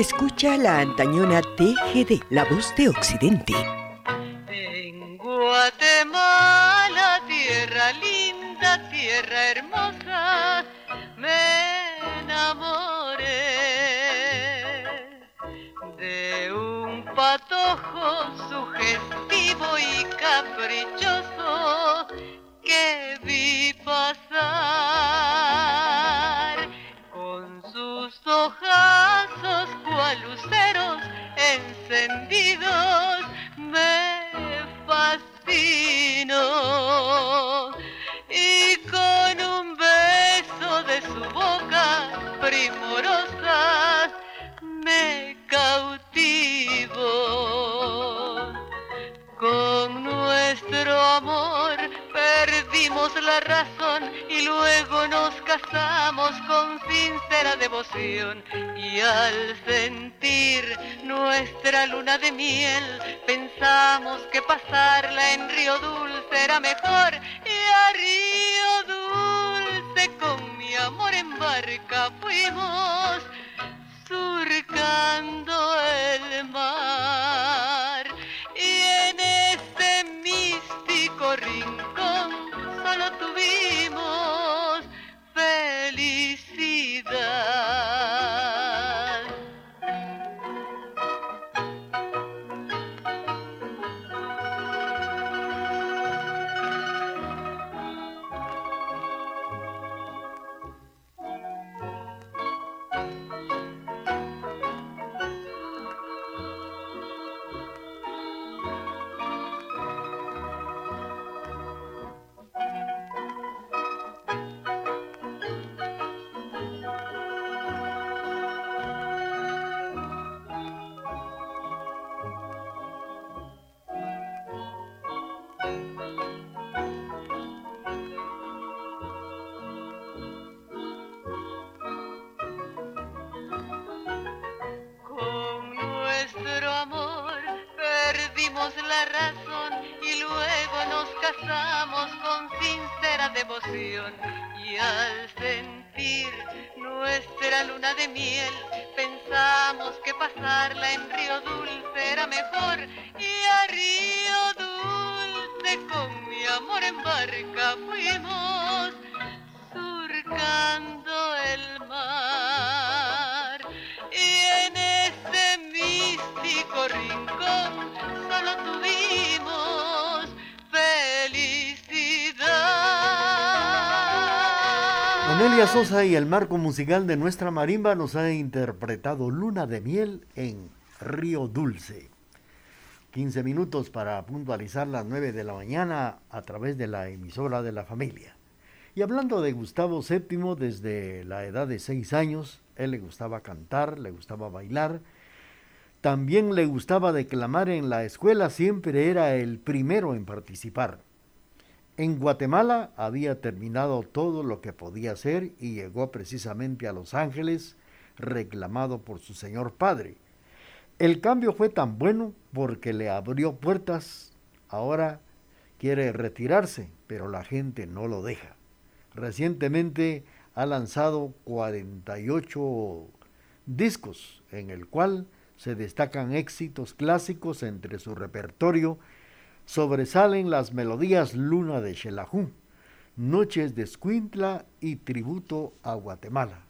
Escucha la antañona TGD, la voz de Occidente. Y al sentir nuestra luna de miel, pensamos que pasarla en Río Dulce era mejor. Onelia Sosa y el marco musical de nuestra marimba nos ha interpretado Luna de Miel en Río Dulce. 15 minutos para puntualizar las 9 de la mañana a través de la emisora de la familia. Y hablando de Gustavo VII, desde la edad de 6 años, él le gustaba cantar, le gustaba bailar, también le gustaba declamar en la escuela, siempre era el primero en participar. En Guatemala había terminado todo lo que podía hacer y llegó precisamente a Los Ángeles reclamado por su señor padre. El cambio fue tan bueno porque le abrió puertas. Ahora quiere retirarse, pero la gente no lo deja. Recientemente ha lanzado 48 discos en el cual se destacan éxitos clásicos entre su repertorio. Sobresalen las melodías Luna de Xelajú, Noches de Escuintla y Tributo a Guatemala.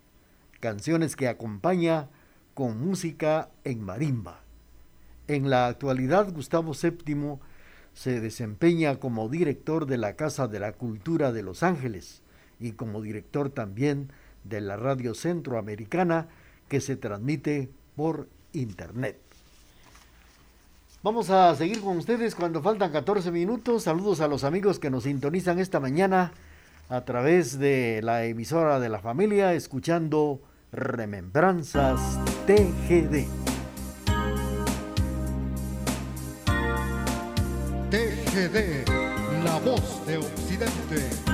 Canciones que acompaña con música en marimba. En la actualidad, Gustavo VII se desempeña como director de la Casa de la Cultura de Los Ángeles y como director también de la Radio Centroamericana que se transmite por Internet. Vamos a seguir con ustedes cuando faltan 14 minutos. Saludos a los amigos que nos sintonizan esta mañana a través de la emisora de la familia, escuchando Remembranzas TGD. TGD, la voz de Occidente.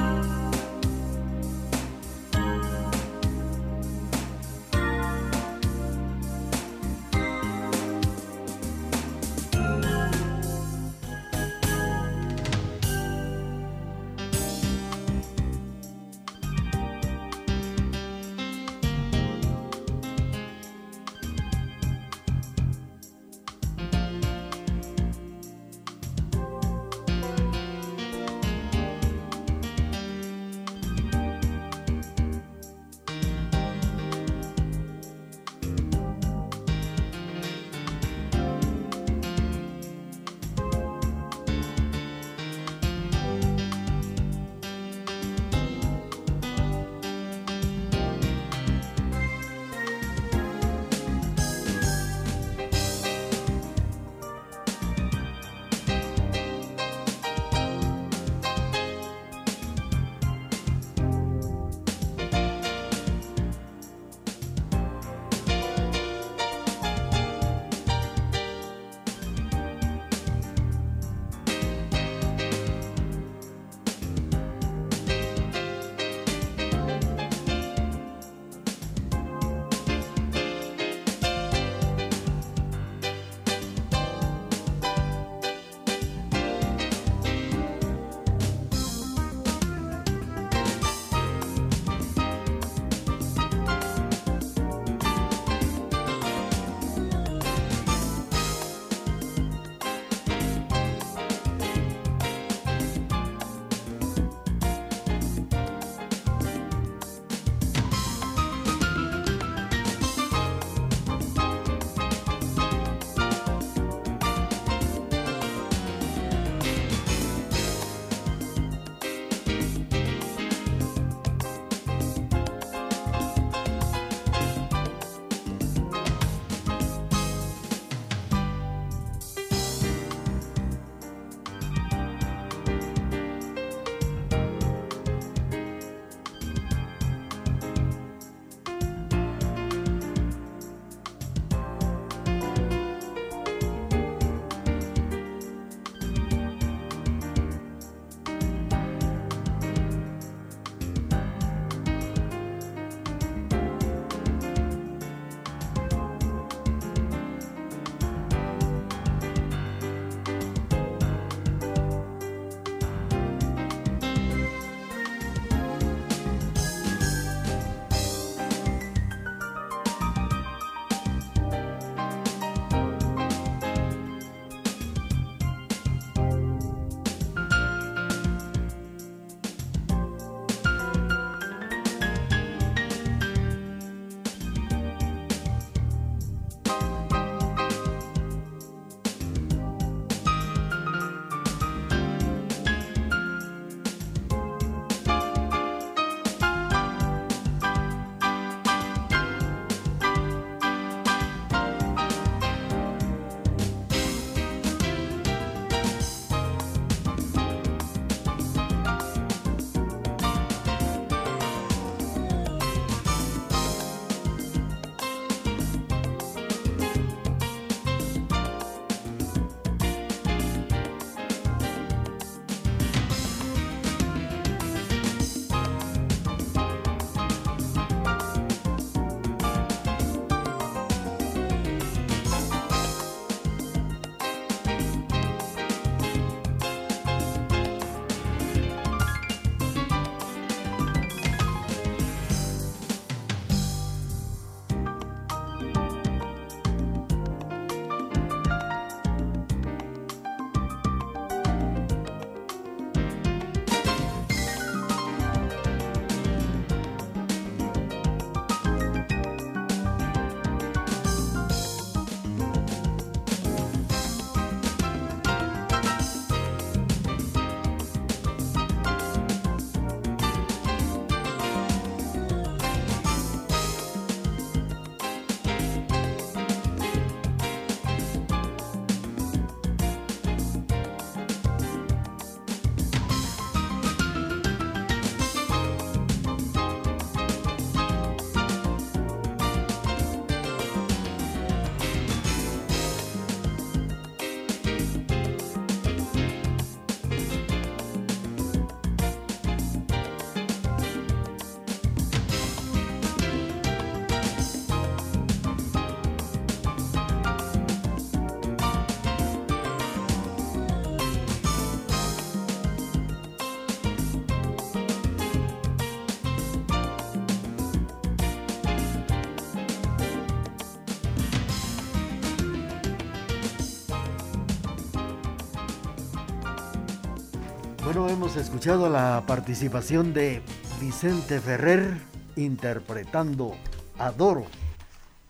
Bueno, hemos escuchado la participación de Vicente Ferrer interpretando Adoro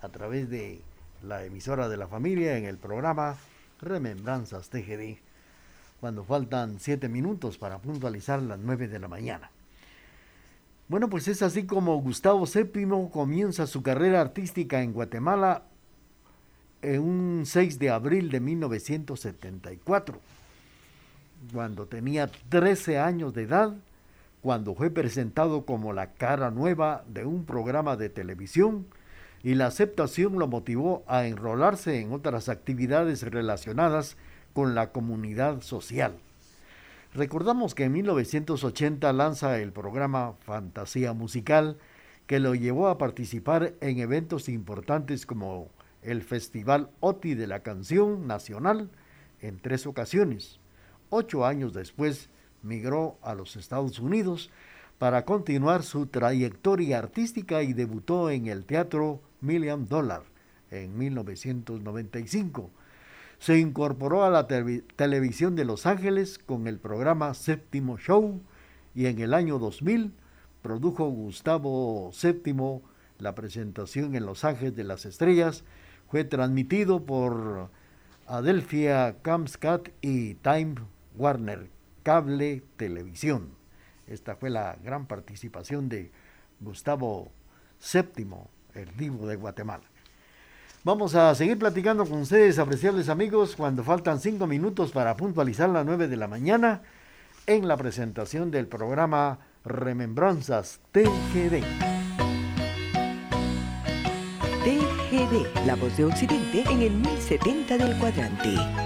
a través de la emisora de la familia en el programa Remembranzas TGD, cuando faltan siete minutos para puntualizar las nueve de la mañana. Bueno, pues es así como Gustavo VII comienza su carrera artística en Guatemala en un 6 de abril de 1974 cuando tenía 13 años de edad, cuando fue presentado como la cara nueva de un programa de televisión y la aceptación lo motivó a enrolarse en otras actividades relacionadas con la comunidad social. Recordamos que en 1980 lanza el programa Fantasía Musical, que lo llevó a participar en eventos importantes como el Festival OTI de la Canción Nacional en tres ocasiones. Ocho años después migró a los Estados Unidos para continuar su trayectoria artística y debutó en el Teatro Million Dollar en 1995. Se incorporó a la televisión de Los Ángeles con el programa Séptimo Show y en el año 2000 produjo Gustavo VII la presentación en Los Ángeles de las Estrellas. Fue transmitido por Adelphia Camscat y Time Warner Cable Televisión. Esta fue la gran participación de Gustavo VII, el divo de Guatemala. Vamos a seguir platicando con ustedes, apreciables amigos, cuando faltan cinco minutos para puntualizar las nueve de la mañana en la presentación del programa Remembranzas TGD. TGD, la voz de Occidente en el 1070 del cuadrante.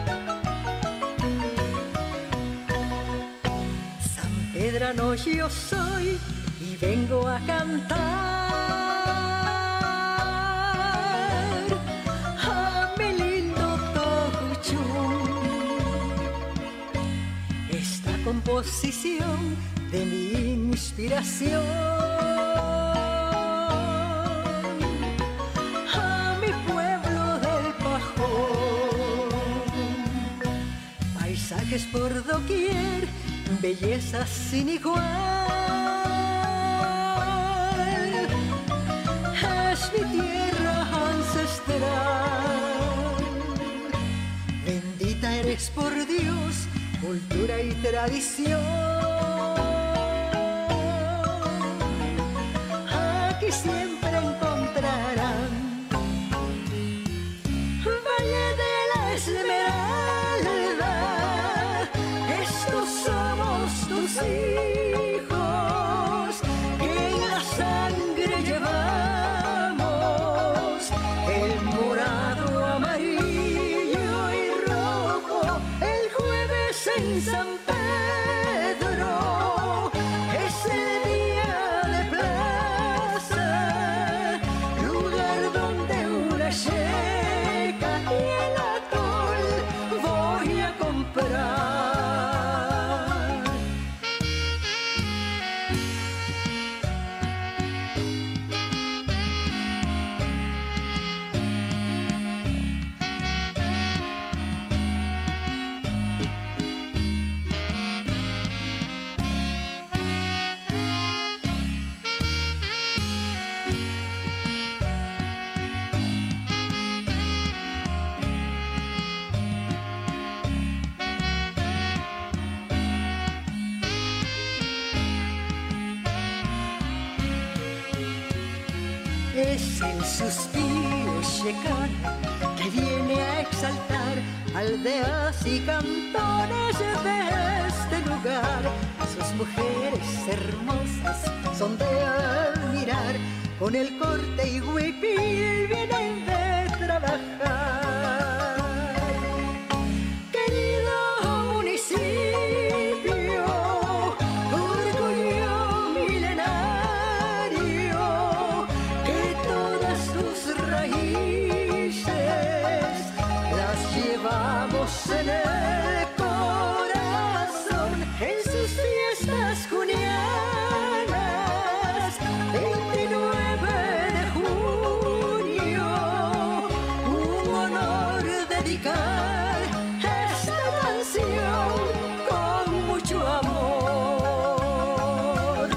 Yo soy y vengo a cantar a mi lindo Tocuchú. Esta composición de mi inspiración. a mi pueblo del Pajón. Paisajes por doquier belleza sin igual. Es mi tierra ancestral. Bendita eres por Dios, cultura y tradición. Hijos que en la sangre llevamos el morado, amarillo y rojo. El jueves en San El suspiro checano que viene a exaltar aldeas y cantones de este lugar. Sus mujeres hermosas son de admirar, con el corte y huipil vienen de trabajar.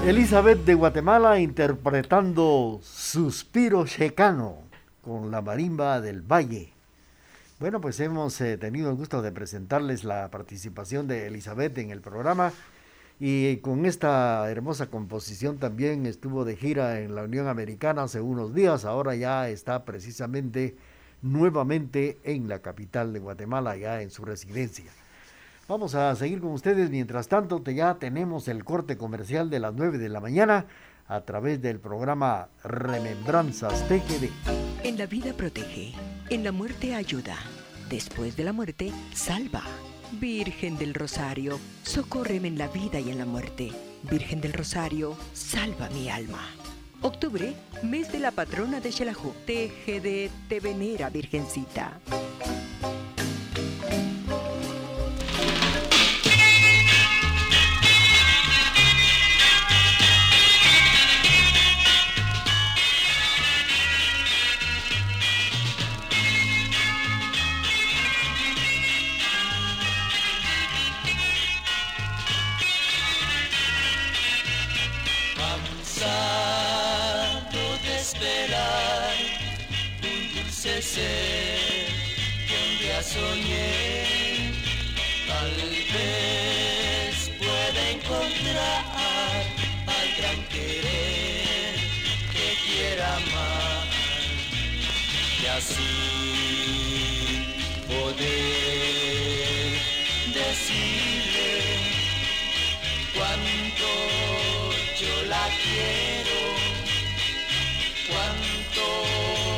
Elizabeth de Guatemala interpretando Suspiro Checano con la marimba del Valle. Bueno, pues hemos eh, tenido el gusto de presentarles la participación de Elizabeth en el programa y con esta hermosa composición también estuvo de gira en la Unión Americana hace unos días, ahora ya está precisamente nuevamente en la capital de Guatemala, ya en su residencia. Vamos a seguir con ustedes. Mientras tanto, ya tenemos el corte comercial de las 9 de la mañana a través del programa Remembranzas TGD. En la vida protege, en la muerte ayuda, después de la muerte salva. Virgen del Rosario, socórreme en la vida y en la muerte. Virgen del Rosario, salva mi alma. Octubre, mes de la patrona de Xelajú. TGD te venera, Virgencita. Que un día soñé, tal vez pueda encontrar al gran querer que quiera amar. Y así poder decirle cuánto yo la quiero, cuánto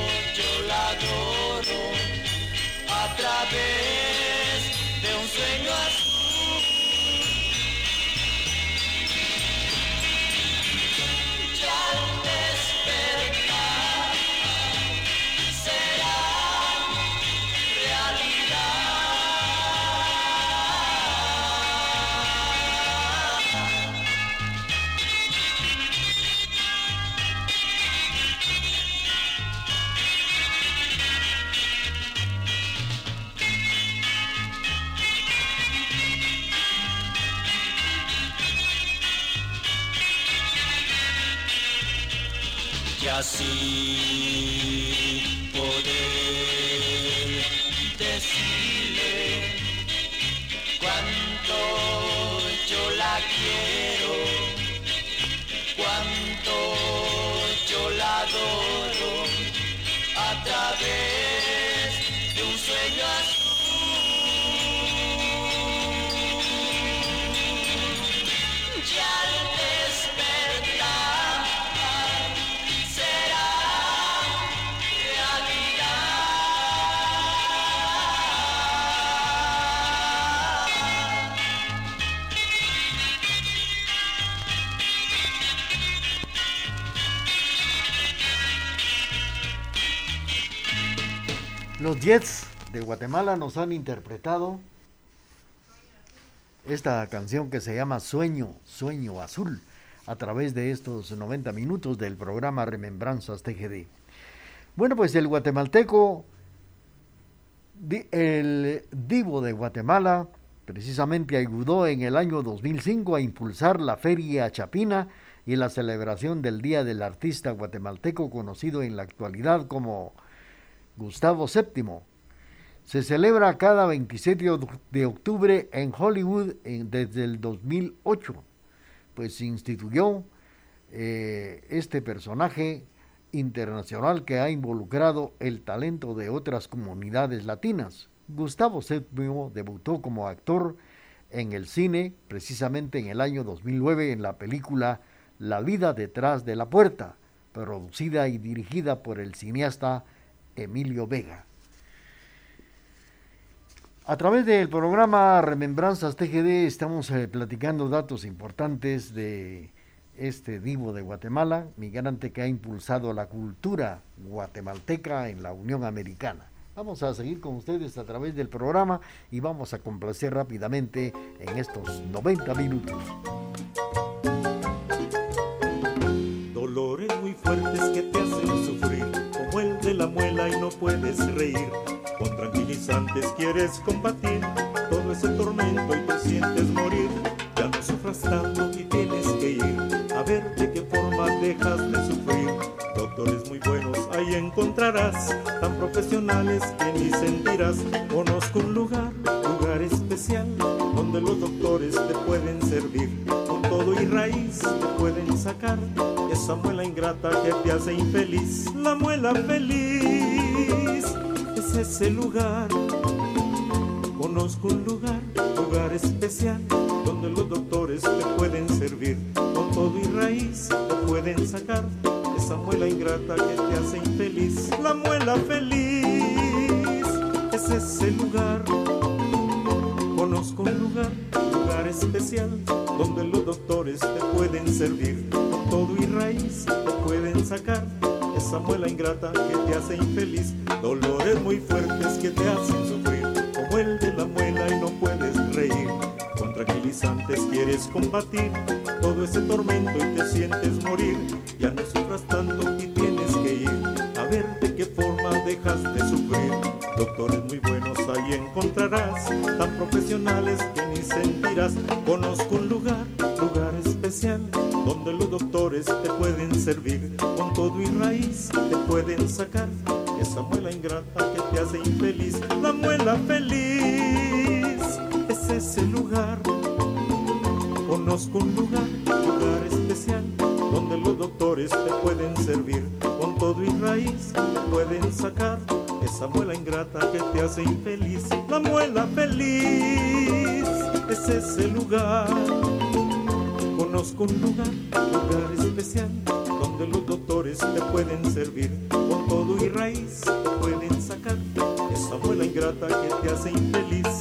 a través así poder decirle cuánto yo la quiero, Los Jets de Guatemala nos han interpretado esta canción que se llama Sueño, Sueño Azul, a través de estos 90 minutos del programa Remembranzas TGD. Bueno, pues el guatemalteco, el divo de Guatemala, precisamente ayudó en el año 2005 a impulsar la Feria Chapina y la celebración del Día del Artista Guatemalteco, conocido en la actualidad como Gustavo VII. Se celebra cada 27 de octubre en Hollywood desde el 2008, pues se instituyó eh, este personaje internacional que ha involucrado el talento de otras comunidades latinas. Gustavo VII debutó como actor en el cine precisamente en el año 2009 en la película La vida detrás de la puerta, producida y dirigida por el cineasta Emilio Vega. A través del programa Remembranzas TGD estamos eh, platicando datos importantes de este divo de Guatemala, migrante que ha impulsado la cultura guatemalteca en la Unión Americana. Vamos a seguir con ustedes a través del programa y vamos a complacer rápidamente en estos 90 minutos. Reír. Con tranquilizantes quieres combatir todo ese tormento y te sientes morir. Ya no sufras tanto y tienes que ir a ver hace sufrir. Doctores muy buenos ahí encontrarás, tan profesionales que ni sentirás. Conozco un lugar, lugar especial, donde los doctores te pueden servir. Todo y raíz pueden sacar esa muela ingrata que te hace infeliz. La muela feliz es ese lugar. Conozco un lugar, lugar especial, donde los doctores te pueden servir. Con todo y raíz te pueden sacar esa muela ingrata que te hace infeliz. La muela feliz es ese lugar. Conozco un lugar, lugar especial, donde los doctores te pueden servir. Con todo y raíz te pueden sacar esa muela ingrata que te hace infeliz. Dolores muy fuertes que te hacen sufrir, como el de la muela y no puedes reír. Con tranquilizantes quieres combatir todo ese tormento y te sientes morir. Ya no sufras tanto tan profesionales que ni sentirás. Conozco un lugar, lugar especial, donde los doctores te pueden servir. Con todo y raíz te pueden sacar esa muela ingrata que te hace infeliz. La muela feliz es ese lugar. Conozco un lugar, lugar especial, donde los doctores te pueden servir. Con todo y raíz te pueden sacar esa muela ingrata que te hace infeliz. La muela feliz es ese lugar. Conozco un lugar, lugar especial, donde los doctores te pueden servir. Con todo y raíz pueden sacar esa muela ingrata que te hace infeliz.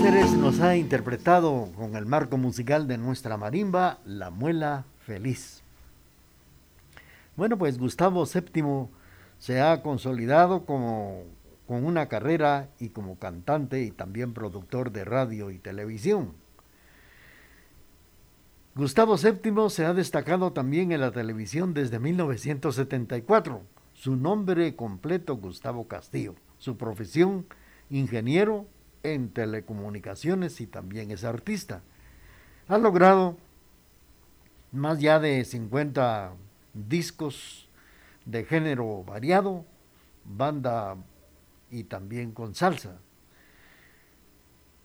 Nos ha interpretado con el marco musical de nuestra marimba La Muela Feliz. Bueno, pues Gustavo VII se ha consolidado como, con una carrera y como cantante y también productor de radio y televisión. Gustavo VII se ha destacado también en la televisión desde 1974. Su nombre completo Gustavo Castillo. Su profesión ingeniero en telecomunicaciones y también es artista. Ha logrado más ya de 50 discos de género variado, banda y también con salsa.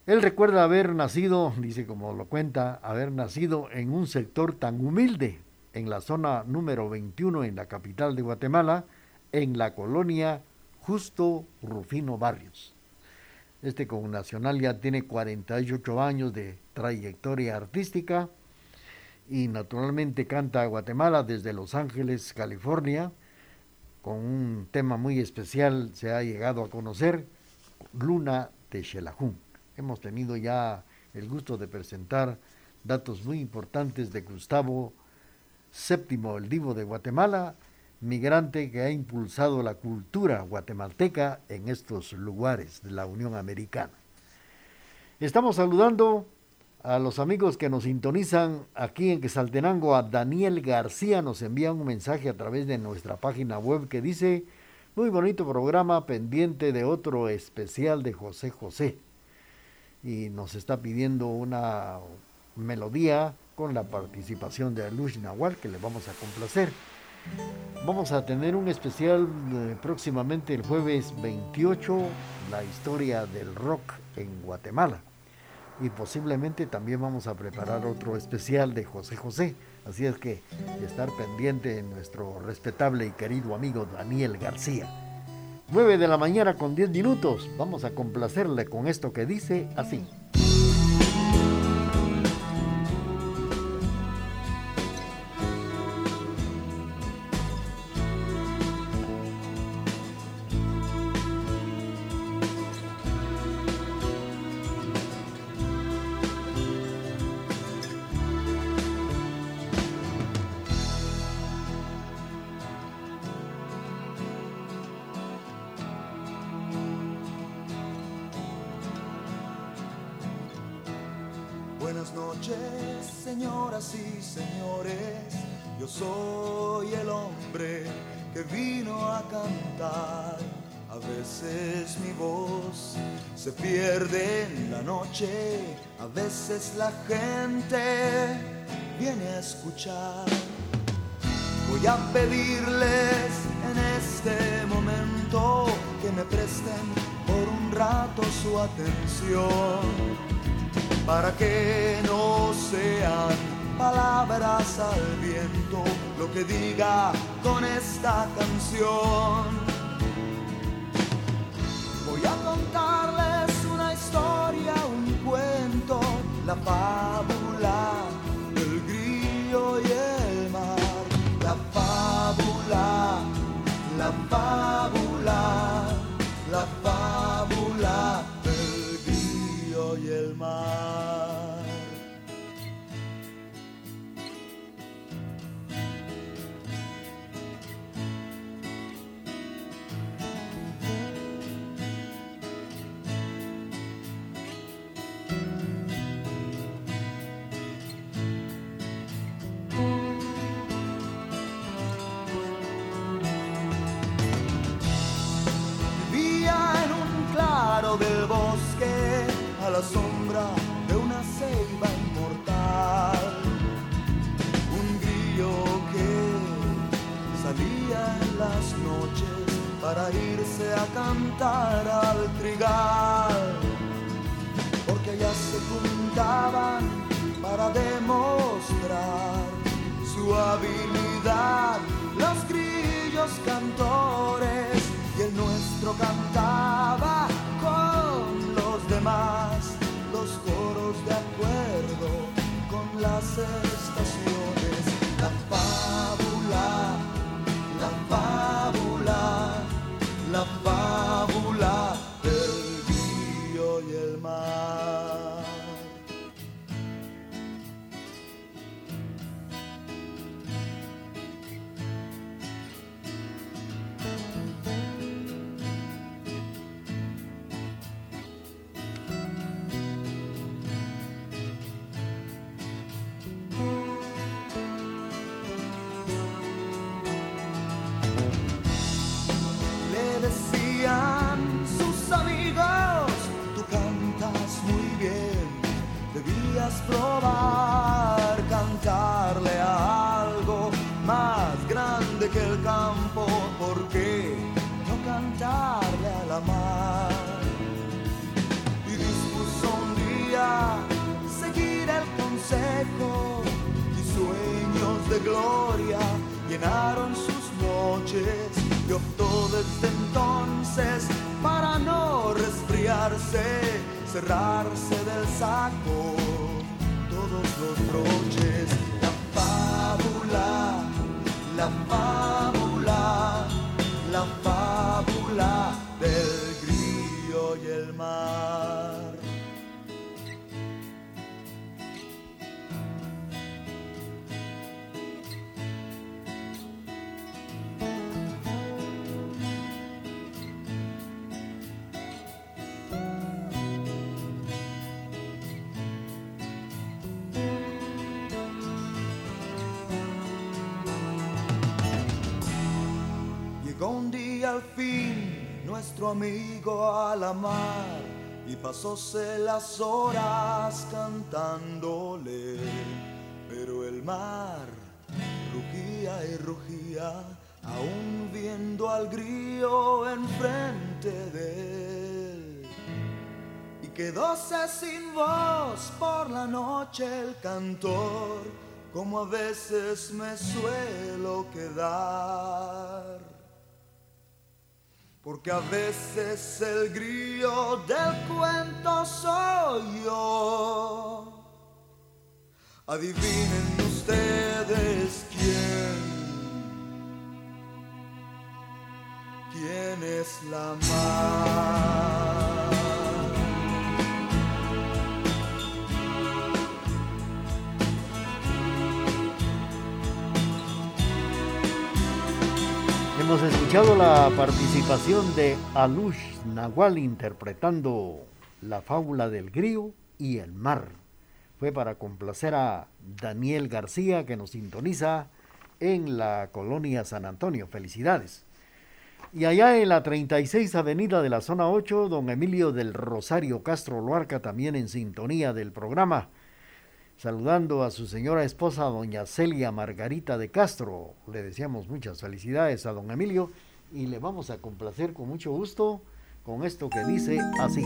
Él recuerda haber nacido, dice como lo cuenta, haber nacido en un sector tan humilde, en la zona número 21 en la capital de Guatemala, en la colonia Justo Rufino Barrios. Este connacional ya tiene 48 años de trayectoria artística y naturalmente canta a Guatemala desde Los Ángeles, California, con un tema muy especial se ha llegado a conocer, Luna de Xelajún. Hemos tenido ya el gusto de presentar datos muy importantes de Gustavo VII, el divo de Guatemala, migrante que ha impulsado la cultura guatemalteca en estos lugares de la Unión Americana. Estamos saludando a los amigos que nos sintonizan aquí en Quesaltenango. A Daniel García nos envía un mensaje a través de nuestra página web que dice, muy bonito programa pendiente de otro especial de José José. Y nos está pidiendo una melodía con la participación de Luz Nahual que le vamos a complacer. Vamos a tener un especial eh, próximamente el jueves 28, la historia del rock en Guatemala. Y posiblemente también vamos a preparar otro especial de José José. Así es que estar pendiente en nuestro respetable y querido amigo Daniel García. 9 de la mañana con 10 minutos. Vamos a complacerle con esto que dice así. Pedirles en este momento que me presten por un rato su atención para que no sean palabras al viento lo que diga con esta canción. Voy a contarles una historia, un cuento, la fábula a cantar al trigal. Porque allá se juntaban para demostrar su habilidad los grillos cantores y el nuestro cantaba llenaron sus noches y optó desde entonces para no resfriarse, cerrarse del saco todos los broches. La fábula, la fábula, al fin nuestro amigo a la mar y pasóse las horas cantándole, pero el mar rugía y rugía, aún viendo al grillo enfrente de él. Y quedóse sin voz por la noche el cantor, como a veces me suelo quedar. Porque a veces el grillo del cuento soy yo. Adivinen ustedes quién. ¿Quién es la mar? Hemos escuchado la participación de Alush Nahual interpretando la fábula del grillo y el mar. fue para complacer a Daniel García que nos sintoniza en la colonia San Antonio. Felicidades. Y allá en la 36 Avenida de la Zona 8, don Emilio del Rosario Castro Luarca también en sintonía del programa. Saludando a su señora esposa, doña Celia Margarita de Castro. Le deseamos muchas felicidades a don Emilio y le vamos a complacer con mucho gusto con esto que dice así.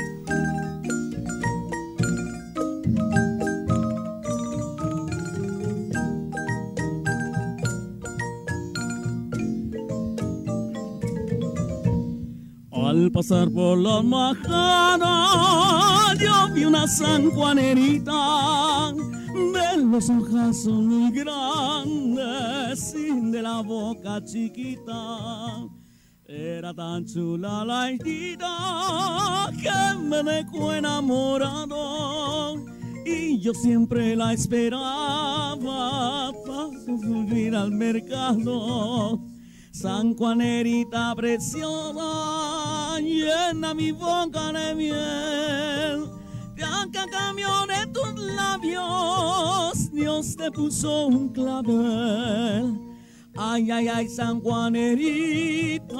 Al pasar por la majada, yo vi una sanjuanerita los ojos muy grandes y de la boca chiquita. Era tan chula la idea que me dejó enamorado y yo siempre la esperaba para subir al mercado. San Juanerita preciosa, llena mi boca de miel. De acá cambio de tus labios, Dios te puso un clavel. Ay, ay, ay, San Juanerita,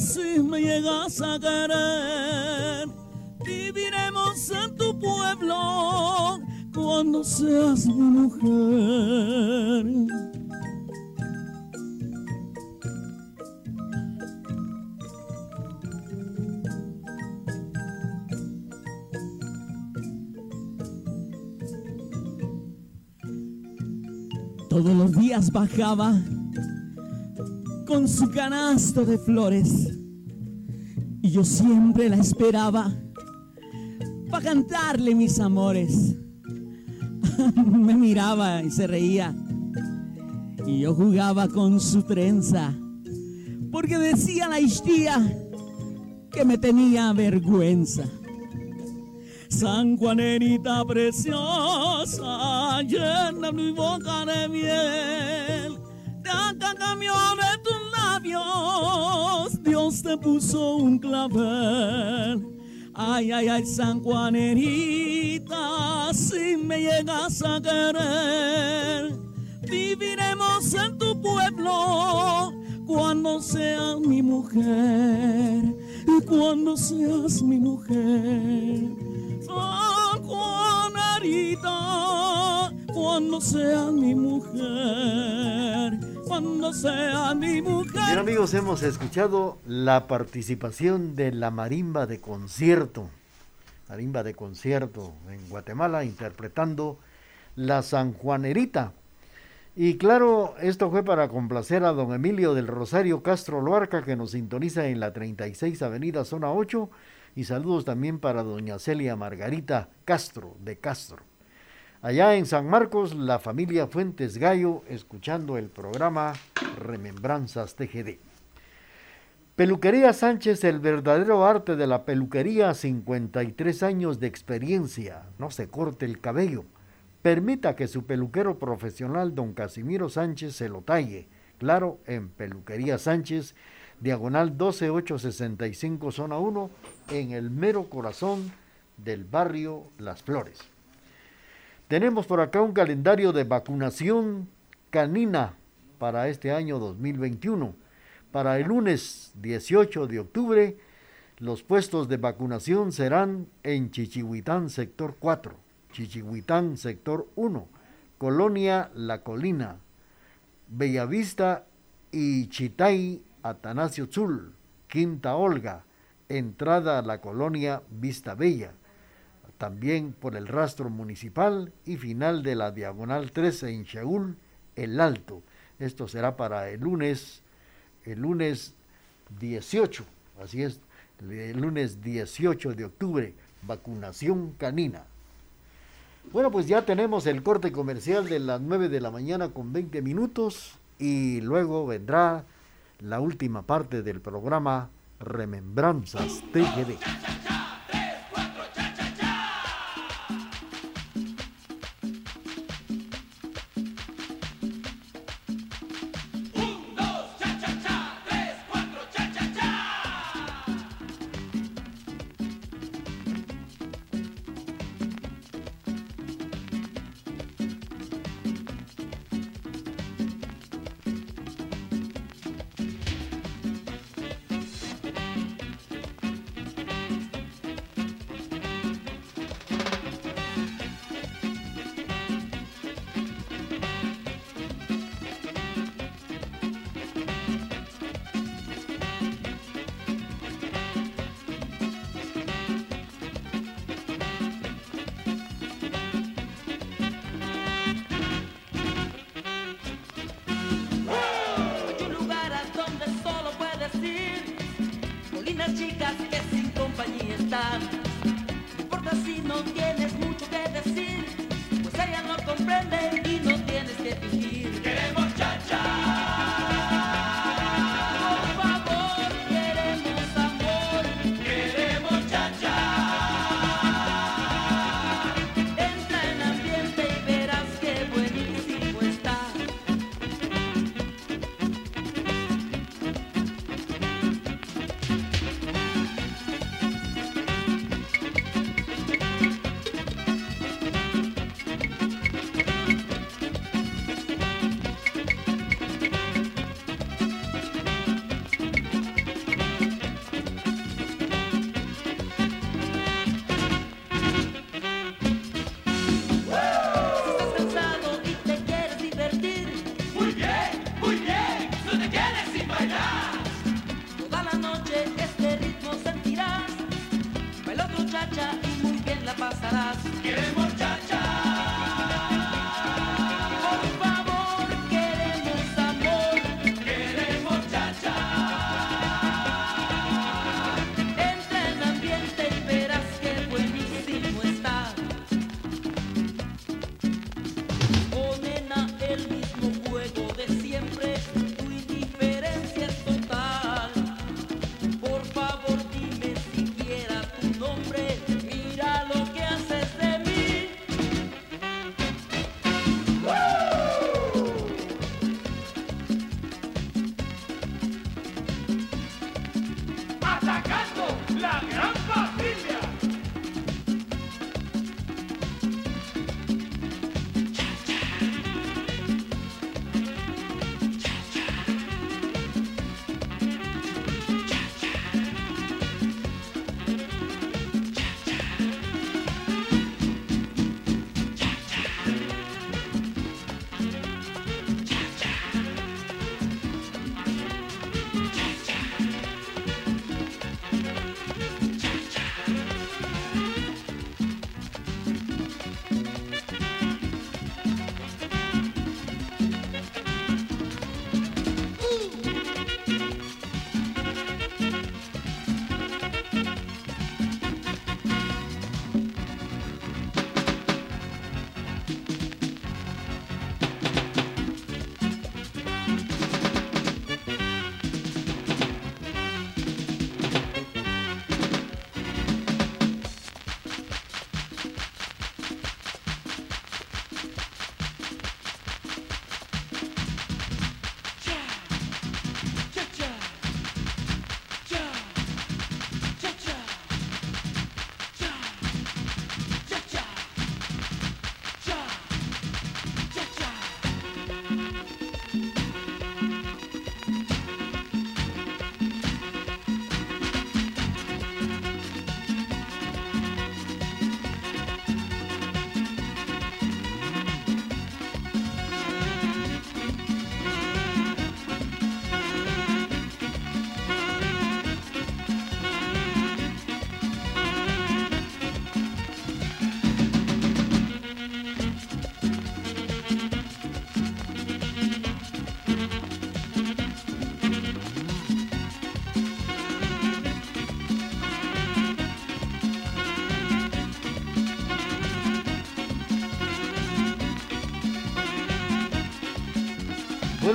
si me llegas a querer, viviremos en tu pueblo cuando seas mi mujer. Todos los días bajaba con su canasto de flores y yo siempre la esperaba para cantarle mis amores. Me miraba y se reía y yo jugaba con su trenza porque decía la histía que me tenía vergüenza. San Juanerita preciosa, llena mi boca de miel. De acá cambió de tus labios, Dios te puso un clavel. Ay, ay, ay, San Juanerita, si me llegas a querer, viviremos en tu pueblo cuando seas mi mujer, y cuando seas mi mujer. San Juanerita, cuando sea mi mujer, cuando sea mi mujer. Bien amigos, hemos escuchado la participación de la marimba de concierto, marimba de concierto en Guatemala interpretando la Sanjuanerita. Y claro, esto fue para complacer a don Emilio del Rosario Castro Loarca que nos sintoniza en la 36 Avenida Zona 8 y saludos también para doña Celia Margarita Castro de Castro. Allá en San Marcos, la familia Fuentes Gallo escuchando el programa Remembranzas TGD. Peluquería Sánchez, el verdadero arte de la peluquería, 53 años de experiencia. No se corte el cabello. Permita que su peluquero profesional, don Casimiro Sánchez, se lo talle. Claro, en Peluquería Sánchez, diagonal 12865, zona 1, en el mero corazón del barrio Las Flores. Tenemos por acá un calendario de vacunación canina para este año 2021. Para el lunes 18 de octubre, los puestos de vacunación serán en Chichihuitán, sector 4, Chichihuitán, sector 1, Colonia La Colina, Bellavista y Chitay, Atanasio Zul, Quinta Olga, entrada a la colonia Vista Bella, también por el rastro municipal y final de la diagonal 13 en El Alto. Esto será para el lunes, el lunes 18, así es, el lunes 18 de octubre, vacunación canina. Bueno, pues ya tenemos el corte comercial de las 9 de la mañana con 20 minutos y luego vendrá la última parte del programa Remembranzas TGD.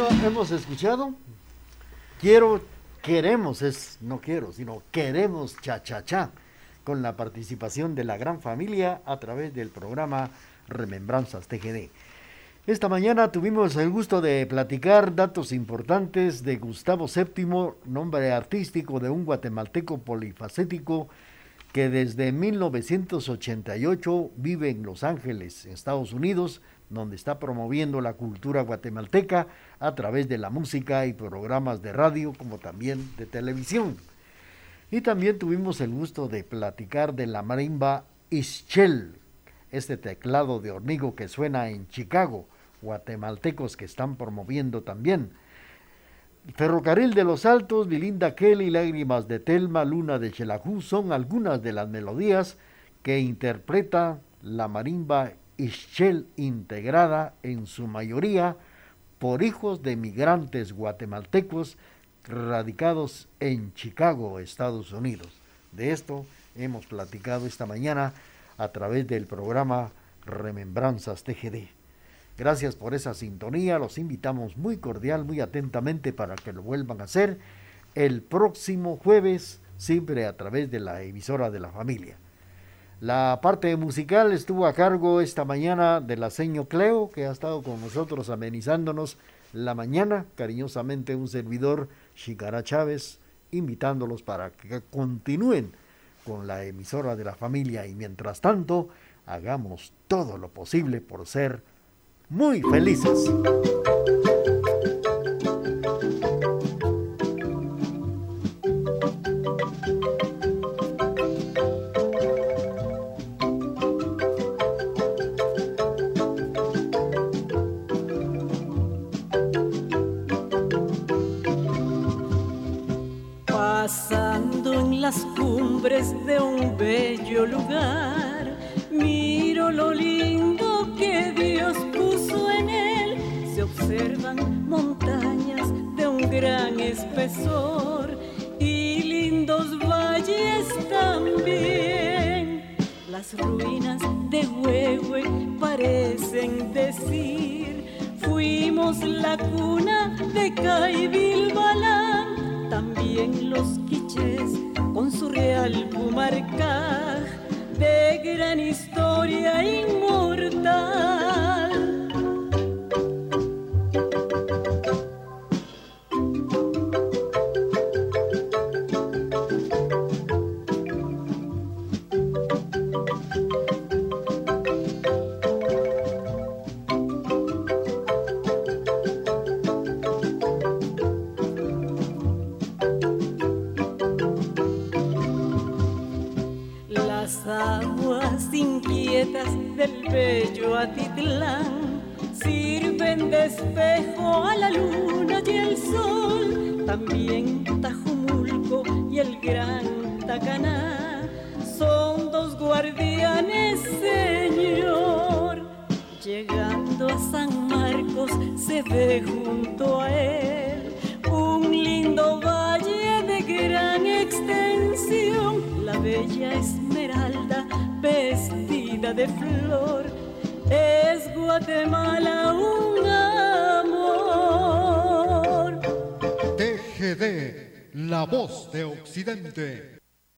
Hemos escuchado. Quiero, queremos, es no quiero, sino queremos cha cha cha con la participación de la gran familia a través del programa Remembranzas TGD. Esta mañana tuvimos el gusto de platicar datos importantes de Gustavo VII, nombre artístico de un guatemalteco polifacético que desde 1988 vive en Los Ángeles, Estados Unidos, donde está promoviendo la cultura guatemalteca a través de la música y programas de radio como también de televisión. Y también tuvimos el gusto de platicar de la marimba Ischel, este teclado de hormigo que suena en Chicago, guatemaltecos que están promoviendo también. Ferrocarril de los Altos, Lilinda Kelly, Lágrimas de Telma, Luna de Chelajú son algunas de las melodías que interpreta la marimba Integrada en su mayoría por hijos de migrantes guatemaltecos radicados en Chicago, Estados Unidos. De esto hemos platicado esta mañana a través del programa Remembranzas TGD. Gracias por esa sintonía, los invitamos muy cordial, muy atentamente para que lo vuelvan a hacer el próximo jueves, siempre a través de la emisora de la familia. La parte musical estuvo a cargo esta mañana de la Cleo, que ha estado con nosotros amenizándonos la mañana, cariñosamente un servidor, Chicara Chávez, invitándolos para que continúen con la emisora de la familia y mientras tanto hagamos todo lo posible por ser muy felices. La cuna de Caibil Balán, también los quiches con su real pumarca de gran historia inmortal.